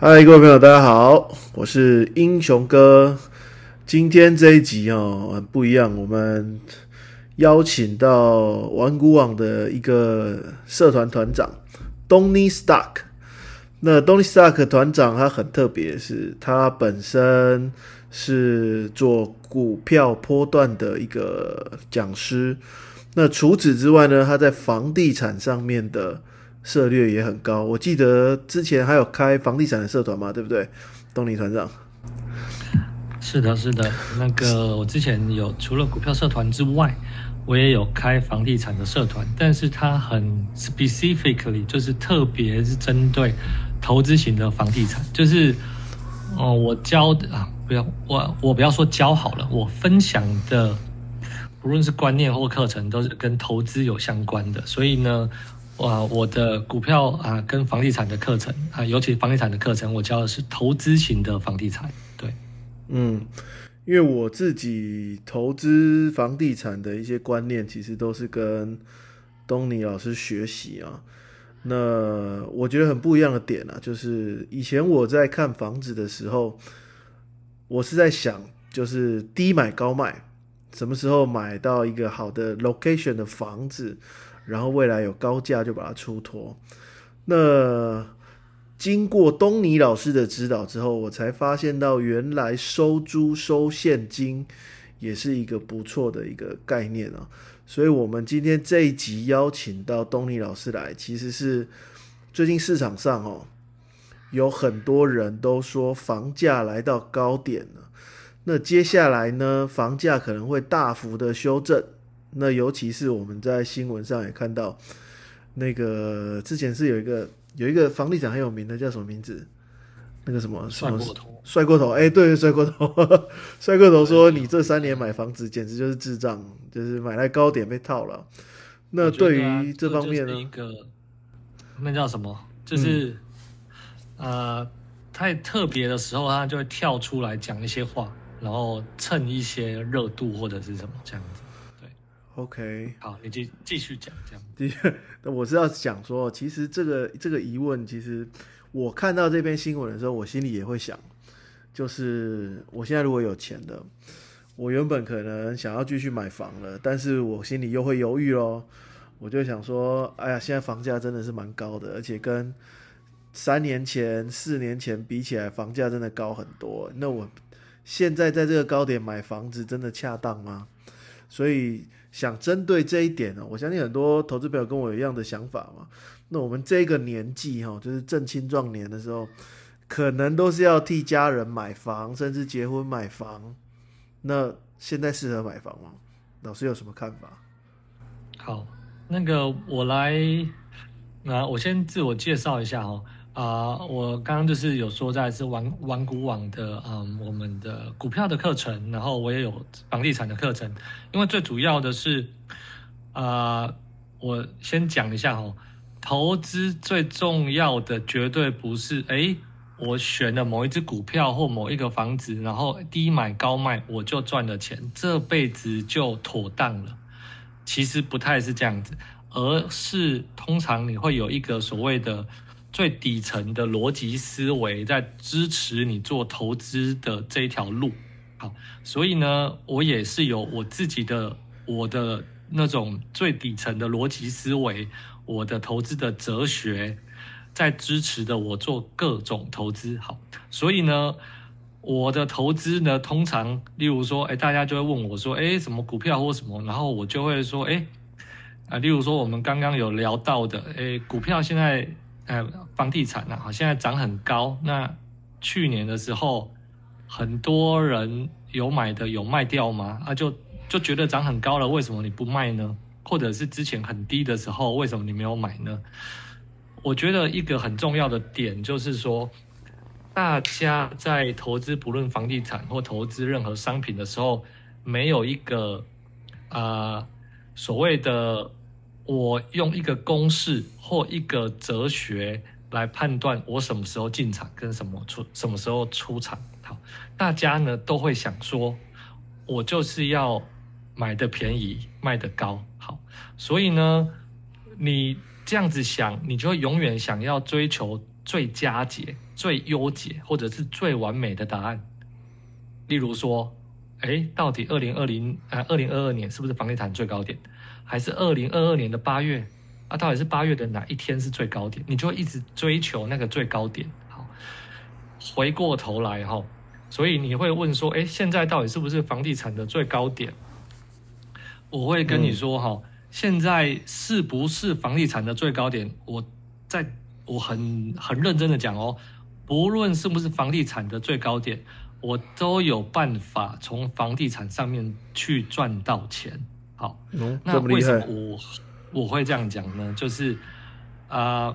嗨，各位朋友，大家好，我是英雄哥。今天这一集哦，很不一样，我们邀请到玩股网的一个社团团长 Donny Stark。那 Donny Stark 团长他很特别，是他本身是做股票波段的一个讲师。那除此之外呢，他在房地产上面的。策略也很高，我记得之前还有开房地产的社团嘛，对不对，东尼团长？是的，是的，那个我之前有除了股票社团之外，我也有开房地产的社团，但是它很 specifically 就是特别是针对投资型的房地产，就是哦，我教的啊，不要我我不要说教好了，我分享的不论是观念或课程都是跟投资有相关的，所以呢。哇，我的股票啊，跟房地产的课程啊，尤其房地产的课程，我教的是投资型的房地产。对，嗯，因为我自己投资房地产的一些观念，其实都是跟东尼老师学习啊。那我觉得很不一样的点啊，就是以前我在看房子的时候，我是在想，就是低买高卖，什么时候买到一个好的 location 的房子。然后未来有高价就把它出脱。那经过东尼老师的指导之后，我才发现到原来收租收现金也是一个不错的一个概念啊。所以，我们今天这一集邀请到东尼老师来，其实是最近市场上哦有很多人都说房价来到高点了。那接下来呢，房价可能会大幅的修正。那尤其是我们在新闻上也看到，那个之前是有一个有一个房地产很有名的叫什么名字？那个什么帅过头，帅过头，哎，对，帅过头，帅过头说你这三年买房子简直就是智障，就是买来高点被套了。那对于这方面呢？一个那叫什么？就是呃，太特别的时候，他就会跳出来讲一些话，然后蹭一些热度或者是什么这样子。OK，好，你继继续讲这样。的确，我是要讲说，其实这个这个疑问，其实我看到这篇新闻的时候，我心里也会想，就是我现在如果有钱的，我原本可能想要继续买房了，但是我心里又会犹豫咯。我就想说，哎呀，现在房价真的是蛮高的，而且跟三年前、四年前比起来，房价真的高很多。那我现在在这个高点买房子，真的恰当吗？所以。想针对这一点呢，我相信很多投资朋友跟我有一样的想法嘛。那我们这个年纪哈，就是正青壮年的时候，可能都是要替家人买房，甚至结婚买房。那现在适合买房吗？老师有什么看法？好，那个我来，那我先自我介绍一下哦。啊，我刚刚就是有说在是玩玩股网的，嗯，我们的股票的课程，然后我也有房地产的课程。因为最主要的是，啊，我先讲一下哦，投资最重要的绝对不是，哎，我选了某一只股票或某一个房子，然后低买高卖我就赚了钱，这辈子就妥当了。其实不太是这样子，而是通常你会有一个所谓的。最底层的逻辑思维在支持你做投资的这一条路，好，所以呢，我也是有我自己的我的那种最底层的逻辑思维，我的投资的哲学在支持的我做各种投资，好，所以呢，我的投资呢，通常例如说，哎，大家就会问我说，哎，什么股票或什么，然后我就会说，哎，啊，例如说我们刚刚有聊到的，哎，股票现在。哎，房地产啊，现在涨很高。那去年的时候，很多人有买的有卖掉吗？啊，就就觉得涨很高了，为什么你不卖呢？或者是之前很低的时候，为什么你没有买呢？我觉得一个很重要的点就是说，大家在投资不论房地产或投资任何商品的时候，没有一个啊所谓的。我用一个公式或一个哲学来判断我什么时候进场跟什么出什么时候出场。好，大家呢都会想说，我就是要买的便宜，卖的高。好，所以呢，你这样子想，你就永远想要追求最佳解、最优解，或者是最完美的答案。例如说，哎，到底二零二零呃二零二二年是不是房地产最高点，还是二零二二年的八月啊？到底是八月的哪一天是最高点？你就会一直追求那个最高点。好，回过头来哈，所以你会问说，哎，现在到底是不是房地产的最高点？我会跟你说哈，现在是不是房地产的最高点？我在。我很很认真的讲哦，不论是不是房地产的最高点，我都有办法从房地产上面去赚到钱。好，那为什么我我会这样讲呢？就是啊，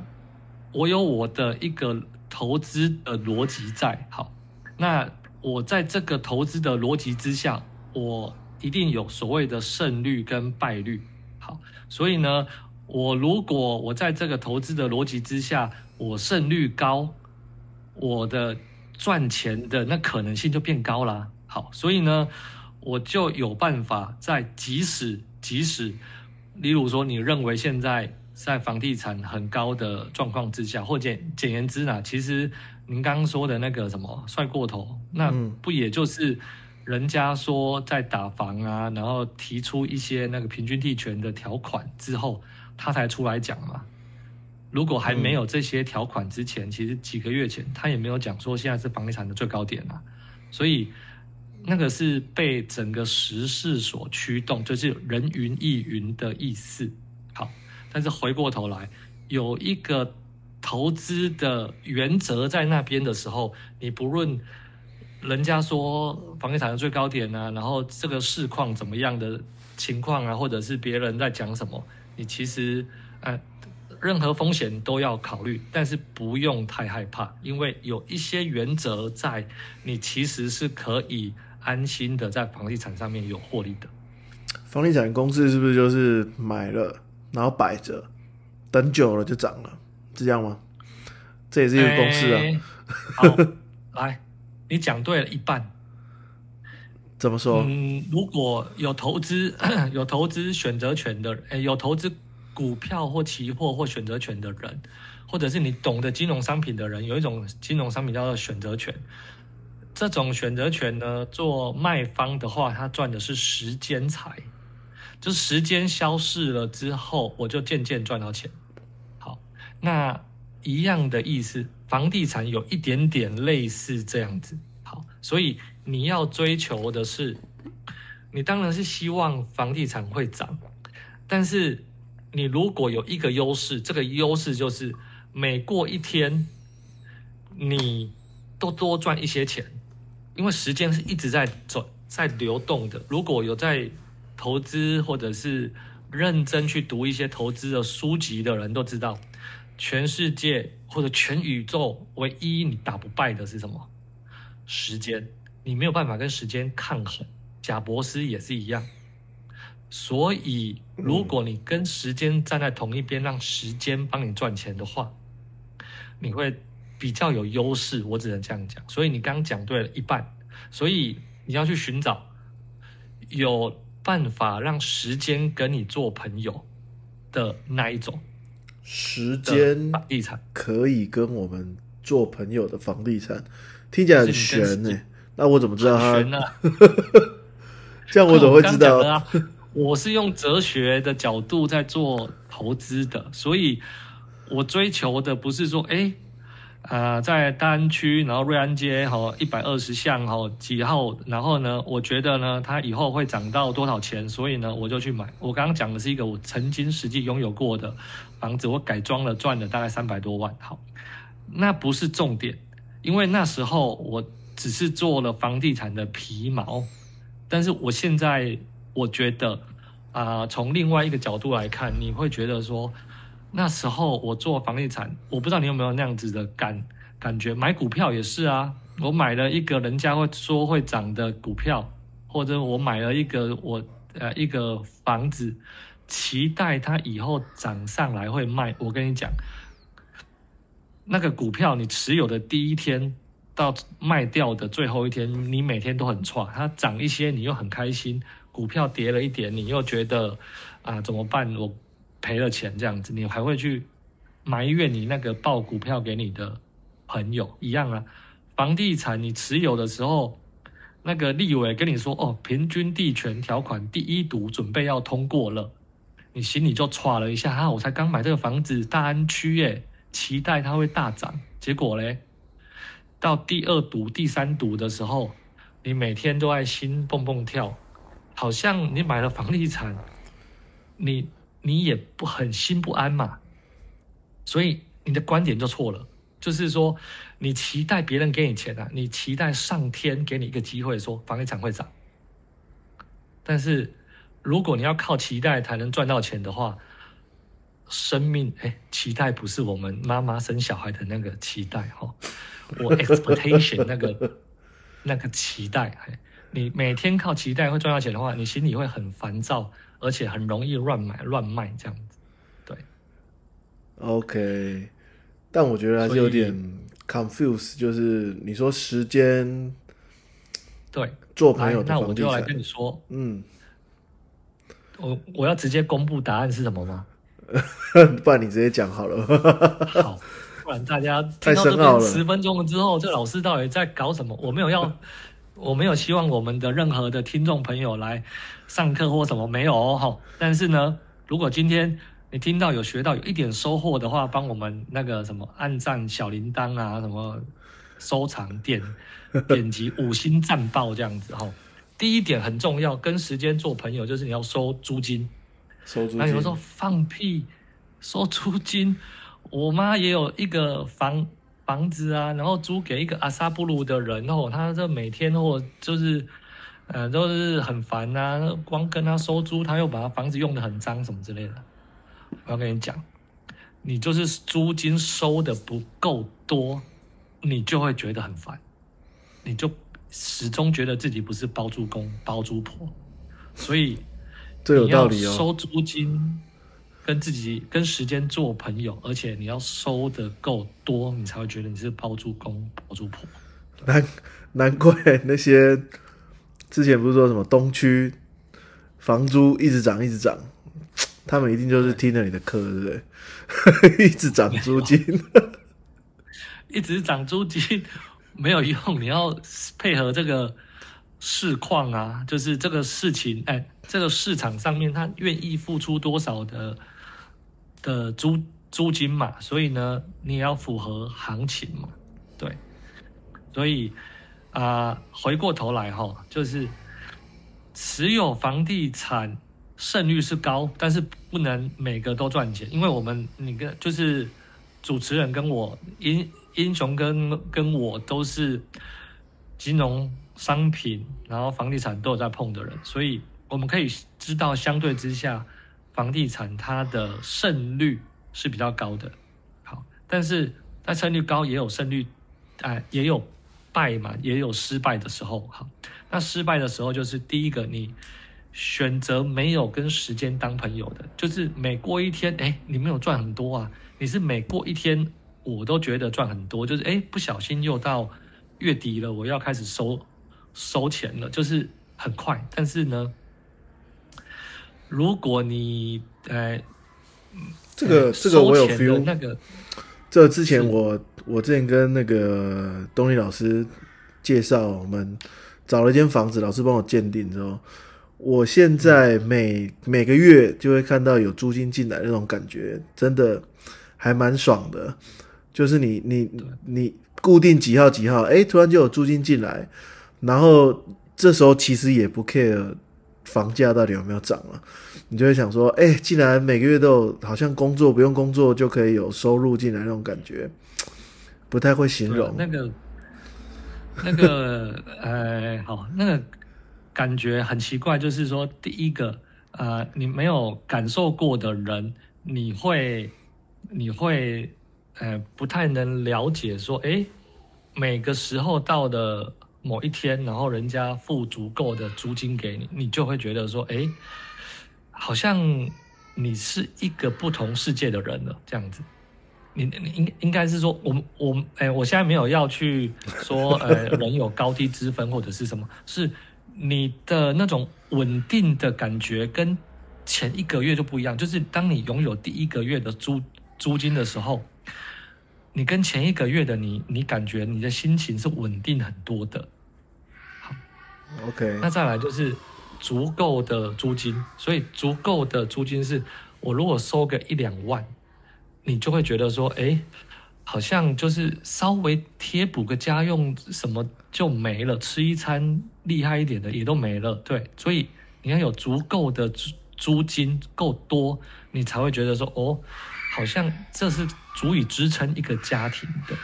我有我的一个投资的逻辑在。好，那我在这个投资的逻辑之下，我一定有所谓的胜率跟败率。好，所以呢。我如果我在这个投资的逻辑之下，我胜率高，我的赚钱的那可能性就变高了。好，所以呢，我就有办法在即使即使，例如说你认为现在在房地产很高的状况之下，或简简言之呢，其实您刚刚说的那个什么帅过头，那不也就是人家说在打房啊，然后提出一些那个平均地权的条款之后。他才出来讲嘛。如果还没有这些条款之前，其实几个月前他也没有讲说现在是房地产的最高点啊。所以那个是被整个时势所驱动，就是人云亦云的意思。好，但是回过头来有一个投资的原则在那边的时候，你不论人家说房地产的最高点啊，然后这个市况怎么样的情况啊，或者是别人在讲什么。你其实，呃，任何风险都要考虑，但是不用太害怕，因为有一些原则在，你其实是可以安心的在房地产上面有获利的。房地产公司是不是就是买了，然后摆着，等久了就涨了，是这样吗？这也是一个公式啊。好，来，你讲对了一半。怎么说？嗯，如果有投资 有投资选择权的，诶，有投资股票或期货或选择权的人，或者是你懂得金融商品的人，有一种金融商品叫做选择权。这种选择权呢，做卖方的话，他赚的是时间财，就是时间消逝了之后，我就渐渐赚到钱。好，那一样的意思，房地产有一点点类似这样子。好，所以。你要追求的是，你当然是希望房地产会涨，但是你如果有一个优势，这个优势就是每过一天，你都多赚一些钱，因为时间是一直在走在流动的。如果有在投资或者是认真去读一些投资的书籍的人都知道，全世界或者全宇宙唯一你打不败的是什么？时间。你没有办法跟时间抗衡，贾博士也是一样。所以，如果你跟时间站在同一边，让时间帮你赚钱的话，你会比较有优势。我只能这样讲。所以你刚刚讲对了一半。所以你要去寻找有办法让时间跟你做朋友的那一种时间房地产可以跟我们做朋友的房地产，听起来很悬呢。那我怎么知道他？这样我怎么会知道？我是用哲学的角度在做投资的，所以我追求的不是说，哎，啊，在大安区，然后瑞安街，哈，一百二十巷，哈，几号？然后呢，我觉得呢，它以后会涨到多少钱？所以呢，我就去买。我刚刚讲的是一个我曾经实际拥有过的房子，我改装了，赚了大概三百多万。好，那不是重点，因为那时候我。只是做了房地产的皮毛，但是我现在我觉得啊，从另外一个角度来看，你会觉得说，那时候我做房地产，我不知道你有没有那样子的感感觉，买股票也是啊，我买了一个人家会说会涨的股票，或者我买了一个我呃一个房子，期待它以后涨上来会卖。我跟你讲，那个股票你持有的第一天。到卖掉的最后一天，你每天都很差，它涨一些你又很开心，股票跌了一点你又觉得啊怎么办？我赔了钱这样子，你还会去埋怨你那个报股票给你的朋友一样啊。房地产你持有的时候，那个立委跟你说哦，平均地权条款第一读准备要通过了，你心里就歘了一下啊，我才刚买这个房子大安区耶，期待它会大涨，结果嘞，到第二读、第三读的时候，你每天都在心蹦蹦跳，好像你买了房地产，你你也不很心不安嘛，所以你的观点就错了。就是说，你期待别人给你钱啊，你期待上天给你一个机会，说房地产会涨。但是，如果你要靠期待才能赚到钱的话，生命哎，期待不是我们妈妈生小孩的那个期待哈，我 expectation 那个那个期待哎，你每天靠期待会赚到钱的话，你心里会很烦躁，而且很容易乱买乱卖这样子。对，OK。但我觉得还是有点 confuse，就是你说时间，对，做朋友，那我就来跟你说，嗯，我我要直接公布答案是什么吗？不然你直接讲好了。好，不然大家听到这边十分钟了之后，这老师到底在搞什么？我没有要，我没有希望我们的任何的听众朋友来上课或什么没有哦。好，但是呢，如果今天。你听到有学到有一点收获的话，帮我们那个什么按赞小铃铛啊，什么收藏点 点击五星赞爆这样子哈。第一点很重要，跟时间做朋友就是你要收租金。收租金。那有人说放屁，收租金？我妈也有一个房房子啊，然后租给一个阿萨布鲁的人哦，他这每天或就是呃都是很烦呐，光跟他收租，他又把他房子用的很脏什么之类的。我要跟你讲，你就是租金收的不够多，你就会觉得很烦，你就始终觉得自己不是包租公包租婆，所以这有道理哦。收租金跟自己跟时间做朋友，而且你要收的够多，你才会觉得你是包租公包租婆。难难怪那些之前不是说什么东区房租一直涨一直涨。他们一定就是听了你的课，对不对？一直涨租金，一直涨租金没有用，你要配合这个市况啊，就是这个事情，哎，这个市场上面他愿意付出多少的的租租金嘛？所以呢，你也要符合行情嘛，对。所以啊，回过头来哈，就是持有房地产。胜率是高，但是不能每个都赚钱，因为我们你跟就是主持人跟我英英雄跟跟我都是金融商品，然后房地产都有在碰的人，所以我们可以知道相对之下，房地产它的胜率是比较高的。好，但是它胜率高也有胜率，哎，也有败嘛，也有失败的时候。好，那失败的时候就是第一个你。选择没有跟时间当朋友的，就是每过一天，哎，你没有赚很多啊。你是每过一天，我都觉得赚很多，就是哎，不小心又到月底了，我要开始收收钱了，就是很快。但是呢，如果你呃，这个这个我有 feel 那个，这之前我我之前跟那个东尼老师介绍，我们找了一间房子，老师帮我鉴定之后。我现在每每个月就会看到有租金进来那种感觉，真的还蛮爽的。就是你你你固定几号几号，哎，突然就有租金进来，然后这时候其实也不 care 房价到底有没有涨了，你就会想说，哎，既然每个月都有，好像工作不用工作就可以有收入进来那种感觉，不太会形容那个那个呃，好那个。感觉很奇怪，就是说，第一个，呃，你没有感受过的人，你会，你会，呃，不太能了解，说，哎，每个时候到的某一天，然后人家付足够的租金给你，你就会觉得说，哎，好像你是一个不同世界的人了，这样子。你你应应该是说，我我，哎，我现在没有要去说，呃，人有高低之分或者是什么，是。你的那种稳定的感觉跟前一个月就不一样，就是当你拥有第一个月的租租金的时候，你跟前一个月的你，你感觉你的心情是稳定很多的。OK，那再来就是足够的租金，所以足够的租金是我如果收个一两万，你就会觉得说，哎，好像就是稍微贴补个家用什么就没了，吃一餐厉害一点的也都没了。对，所以你要有足够的租租金够多，你才会觉得说，哦，好像这是足以支撑一个家庭的。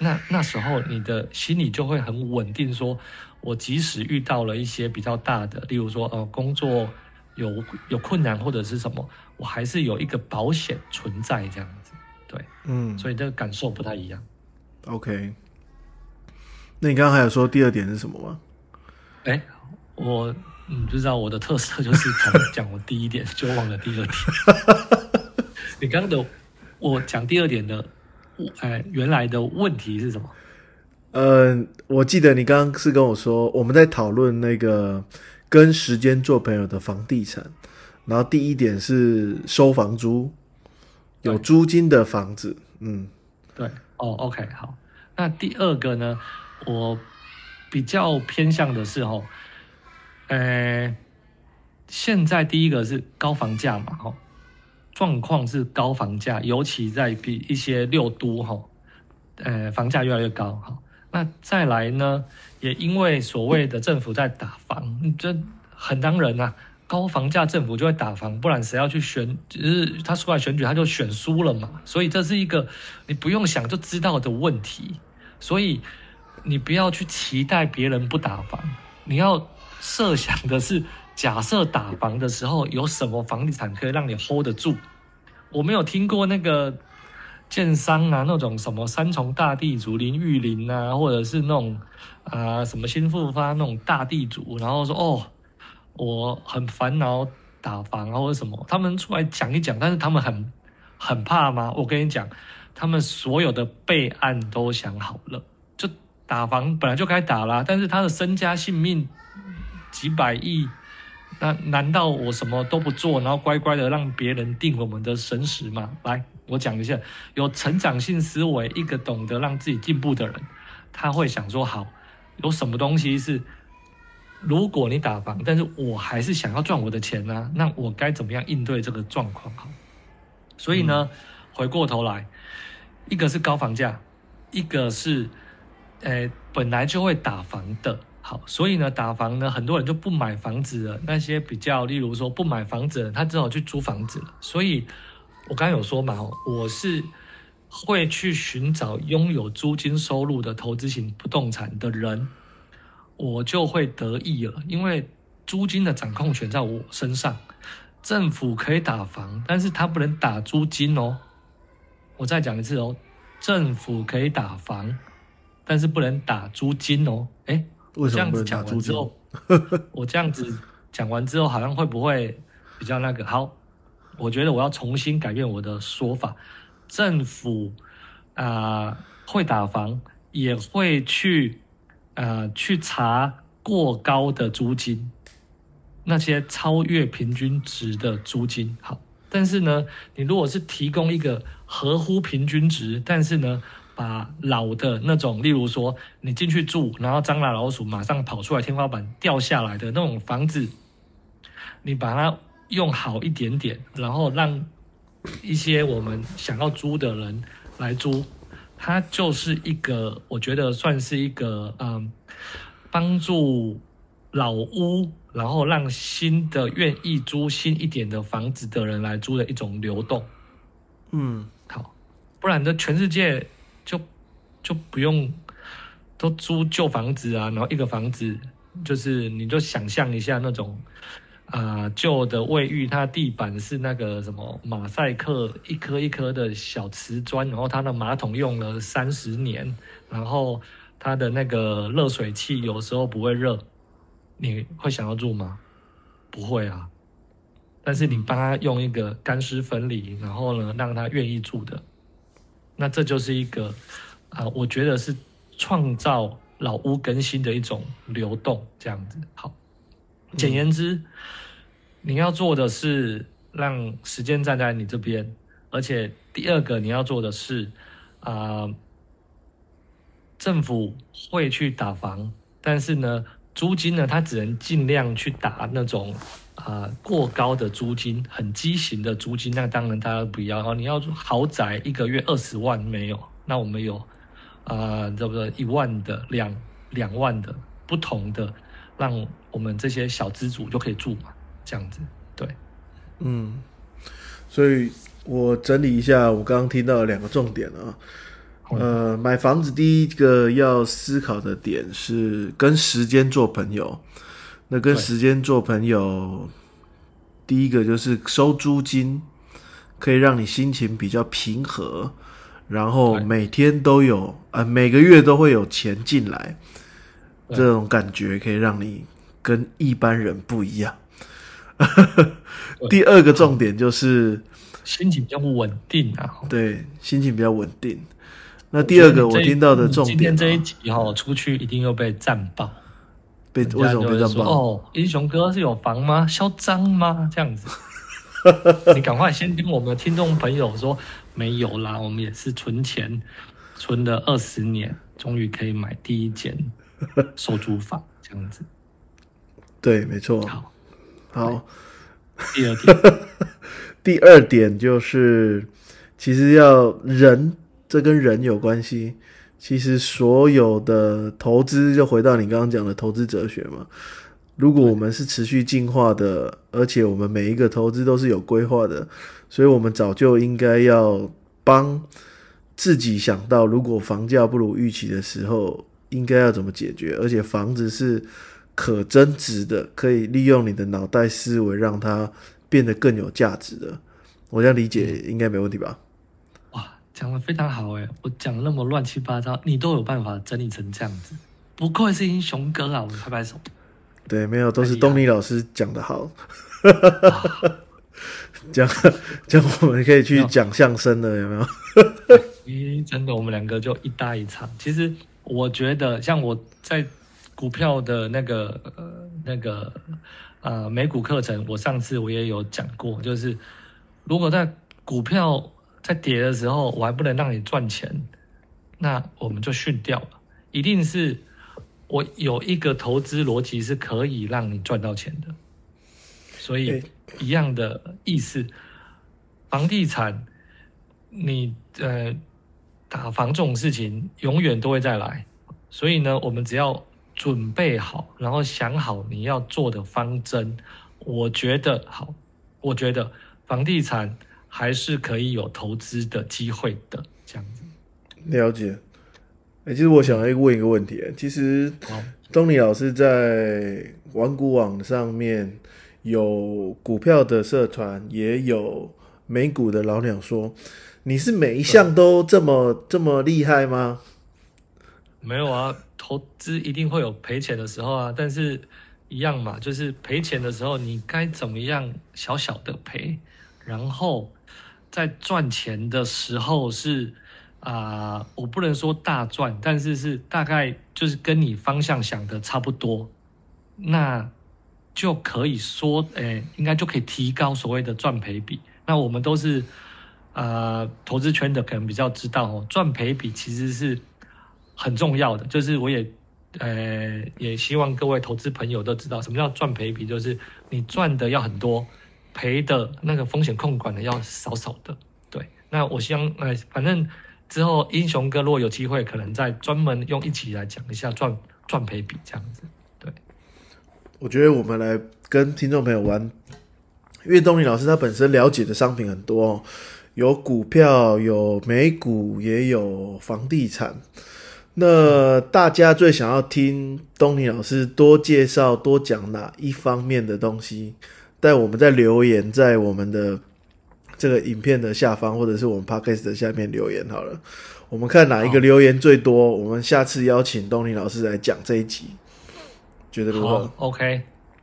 那那时候你的心里就会很稳定，说我即使遇到了一些比较大的，例如说呃工作有有困难或者是什么，我还是有一个保险存在这样子，对，嗯所以这个感受不太一样。，OK。那你刚刚还有说第二点是什么吗？哎，我嗯不知道我的特色就是 讲讲我第一点就忘了第二点。你刚刚的我讲第二点的，哎原来的问题是什么？呃，我记得你刚刚是跟我说，我们在讨论那个跟时间做朋友的房地产，然后第一点是收房租，有租金的房子，嗯对，哦，OK，好。那第二个呢，我比较偏向的是哦，呃，现在第一个是高房价嘛，哈，状况是高房价，尤其在比一些六都哈，呃，房价越来越高，哈。那再来呢，也因为所谓的政府在打房，这很当然啊，高房价政府就会打房，不然谁要去选？就是他出来选举，他就选输了嘛。所以这是一个你不用想就知道的问题。所以你不要去期待别人不打房，你要设想的是，假设打房的时候有什么房地产可以让你 hold 得住。我没有听过那个建商啊，那种什么三重大地主林玉林啊，或者是那种啊、什么新复发那种大地主，然后说哦，我很烦恼打房啊或者什么，他们出来讲一讲，但是他们很很怕吗？我跟你讲，他们所有的备案都想好了，就打房本来就该打啦，但是他的身家性命几百亿。那难道我什么都不做，然后乖乖的让别人定我们的生死吗？来，我讲一下，有成长性思维，一个懂得让自己进步的人，他会想说：好，有什么东西是，如果你打房，但是我还是想要赚我的钱呢、那我该怎么样应对这个状况？好，所以呢，回过头来，一个是高房价，一个是，呃，本来就会打房的。好，所以呢，打房呢，很多人就不买房子了。那些比较，例如说不买房子的，他只好去租房子了。所以，我刚刚有说嘛，我是会去寻找拥有租金收入的投资型不动产的人，我就会得益了，因为租金的掌控权在我身上。政府可以打房，但是他不能打租金哦。我再讲一次哦，政府可以打房，但是不能打租金哦。诶，为什么这样子不能打租金？讲完之后，我这样子讲完之后，好像会不会比较那个？好，我觉得我要重新改变我的说法。政府啊、会打房，也会去啊去查过高的租金，那些超越平均值的租金。好，但是呢，你如果是提供一个合乎平均值，但是呢，把老的那种，例如说你进去住，然后蟑螂老鼠马上跑出来，天花板掉下来的那种房子，你把它用好一点点，然后让一些我们想要租的人来租，它就是一个，我觉得算是一个嗯，帮助老屋，然后让新的愿意租新一点的房子的人来租的一种流动。嗯好，不然的全世界就不用都租旧房子啊，然后一个房子就是你就想象一下那种啊旧、的卫浴，它地板是那个什么马赛克，一颗一颗的小瓷砖，然后它的马桶用了三十年，然后它的那个热水器有时候不会热，你会想要住吗？不会啊。但是你帮他用一个干湿分离，然后呢，让他愿意住的，那这就是一个啊、我觉得是创造老屋更新的一种流动，这样子。好，简言之，你要做的是让时间站在你这边，而且第二个你要做的是，啊、政府会去打房，但是呢，租金呢，它只能尽量去打那种啊、过高的租金，很畸形的租金，那当然大家不要。哦，你要豪宅一个月二十万没有，那我们有啊，对不对？一万的、两两万的不同的，让我们这些小资主就可以住嘛，这样子，对。嗯，所以我整理一下我刚刚听到的两个重点啊。呃，买房子第一个要思考的点是跟时间做朋友。那跟对时间做朋友，第一个就是收租金，可以让你心情比较平和，然后每天都有呃每个月都会有钱进来，对这种感觉可以让你跟一般人不一样。第二个重点就是心情比较稳定啊。对心情比较稳定。那第二个我听到的重点、今天这一啊，集哈、出去一定又被赞爆。被为什么被这样报？说哦，英雄哥是有房吗？嚣张吗？这样子，你赶快先跟我们的听众朋友说，没有啦，我们也是存钱，存了二十年，终于可以买第一间收租房，这样子。对，没错。好，好，第二点，第二点就是，其实要人，这跟人有关系。其实所有的投资，就回到你刚刚讲的投资哲学嘛。如果我们是持续进化的，而且我们每一个投资都是有规划的，所以我们早就应该要帮自己想到，如果房价不如预期的时候，应该要怎么解决。而且房子是可增值的，可以利用你的脑袋思维让它变得更有价值的。我这样理解应该没问题吧？哇，讲的非常好哎，我讲那么乱七八糟，你都有办法整理成这样子，不愧是英雄哥啊！我们拍拍手。对，没有，都是东尼老师讲的好。这样，这样我们可以去讲相声了，有没有？咦，真的，我们两个就一搭一唱。其实我觉得，像我在股票的那个呃那个呃美股课程，我上次我也有讲过，就是如果在股票在跌的时候，我还不能让你赚钱，那我们就训掉了。一定是我有一个投资逻辑是可以让你赚到钱的，所以一样的意思，房地产。你呃打房这种事情永远都会再来，所以呢，我们只要准备好，然后想好你要做的方针，我觉得好，我觉得房地产还是可以有投资的机会的，这样子。了解。哎、其实我想要问一个问题，其实好，东尼老师在玩股网上面有股票的社团，也有美股的老鸟说，你是每一项都这么这么厉害吗？没有啊，投资一定会有赔钱的时候啊，但是一样嘛，就是赔钱的时候，你该怎么样小小的赔，然后在赚钱的时候是啊、我不能说大赚，但是是大概就是跟你方向想的差不多，那就可以说，诶、应该就可以提高所谓的赚赔比。那我们都是呃投资圈的，可能比较知道哦，赚赔比其实是很重要的。就是我也呃也希望各位投资朋友都知道，什么叫赚赔比，就是你赚的要很多，赔的那个风险控管的要少少的。对，那我希望呃反正之后英雄哥如果有机会，可能再专门用一起来讲一下赚赚赔比这样子。对，我觉得我们来跟听众朋友玩，因为东尼老师他本身了解的商品很多、哦，有股票，有美股，也有房地产。那大家最想要听东尼老师多介绍、多讲哪一方面的东西？在我们在留言，在我们的这个影片的下方，或者是我们 podcast 的下面留言好了。我们看哪一个留言最多，我们下次邀请东尼老师来讲这一集，觉得如何好？，OK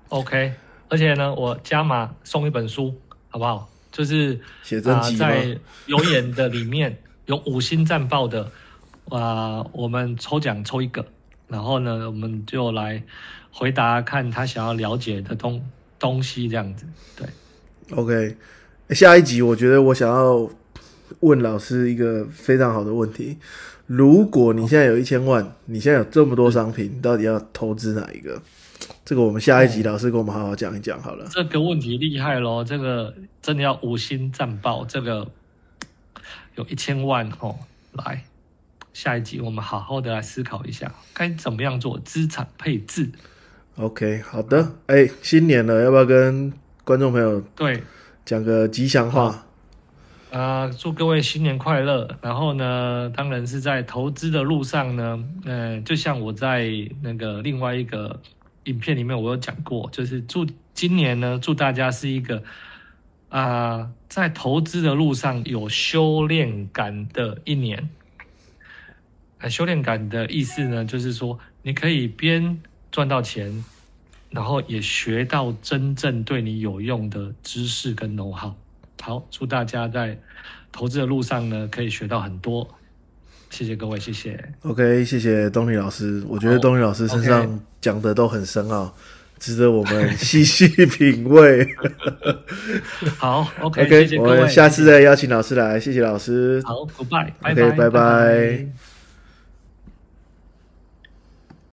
OK，而且呢，我加码送一本书，好不好？就是啊、写真集吗？在留言的里面有五星战报的，啊、我们抽奖抽一个，然后呢，我们就来回答看他想要了解的东东西，这样子。对，OK，下一集我觉得我想要问老师一个非常好的问题：如果你现在有一千万，你现在有这么多商品，你到底要投资哪一个？这个我们下一集老师跟我们好好讲一讲好了。这个问题厉害喽，这个真的要五星战报。这个有一千万哦，来下一集我们好好的来思考一下，该怎么样做资产配置。OK，好的。哎，新年了，要不要跟观众朋友对，讲个吉祥话？啊，祝各位新年快乐！然后呢，当然是在投资的路上呢，呃，就像我在那个另外一个影片里面我有讲过，就是祝今年呢，祝大家是一个啊、在投资的路上有修炼感的一年。啊，修炼感的意思呢，就是说你可以边赚到钱，然后也学到真正对你有用的知识跟 know how。好，祝大家在投资的路上呢，可以学到很多。谢谢各位，谢谢。OK，谢谢东尼老师。我觉得好东尼老师身上讲的都很深奥，值得我们细细品味。好，OK。我们下次再邀请老师来，谢谢老师。好，Goodbye，拜 OK，拜拜拜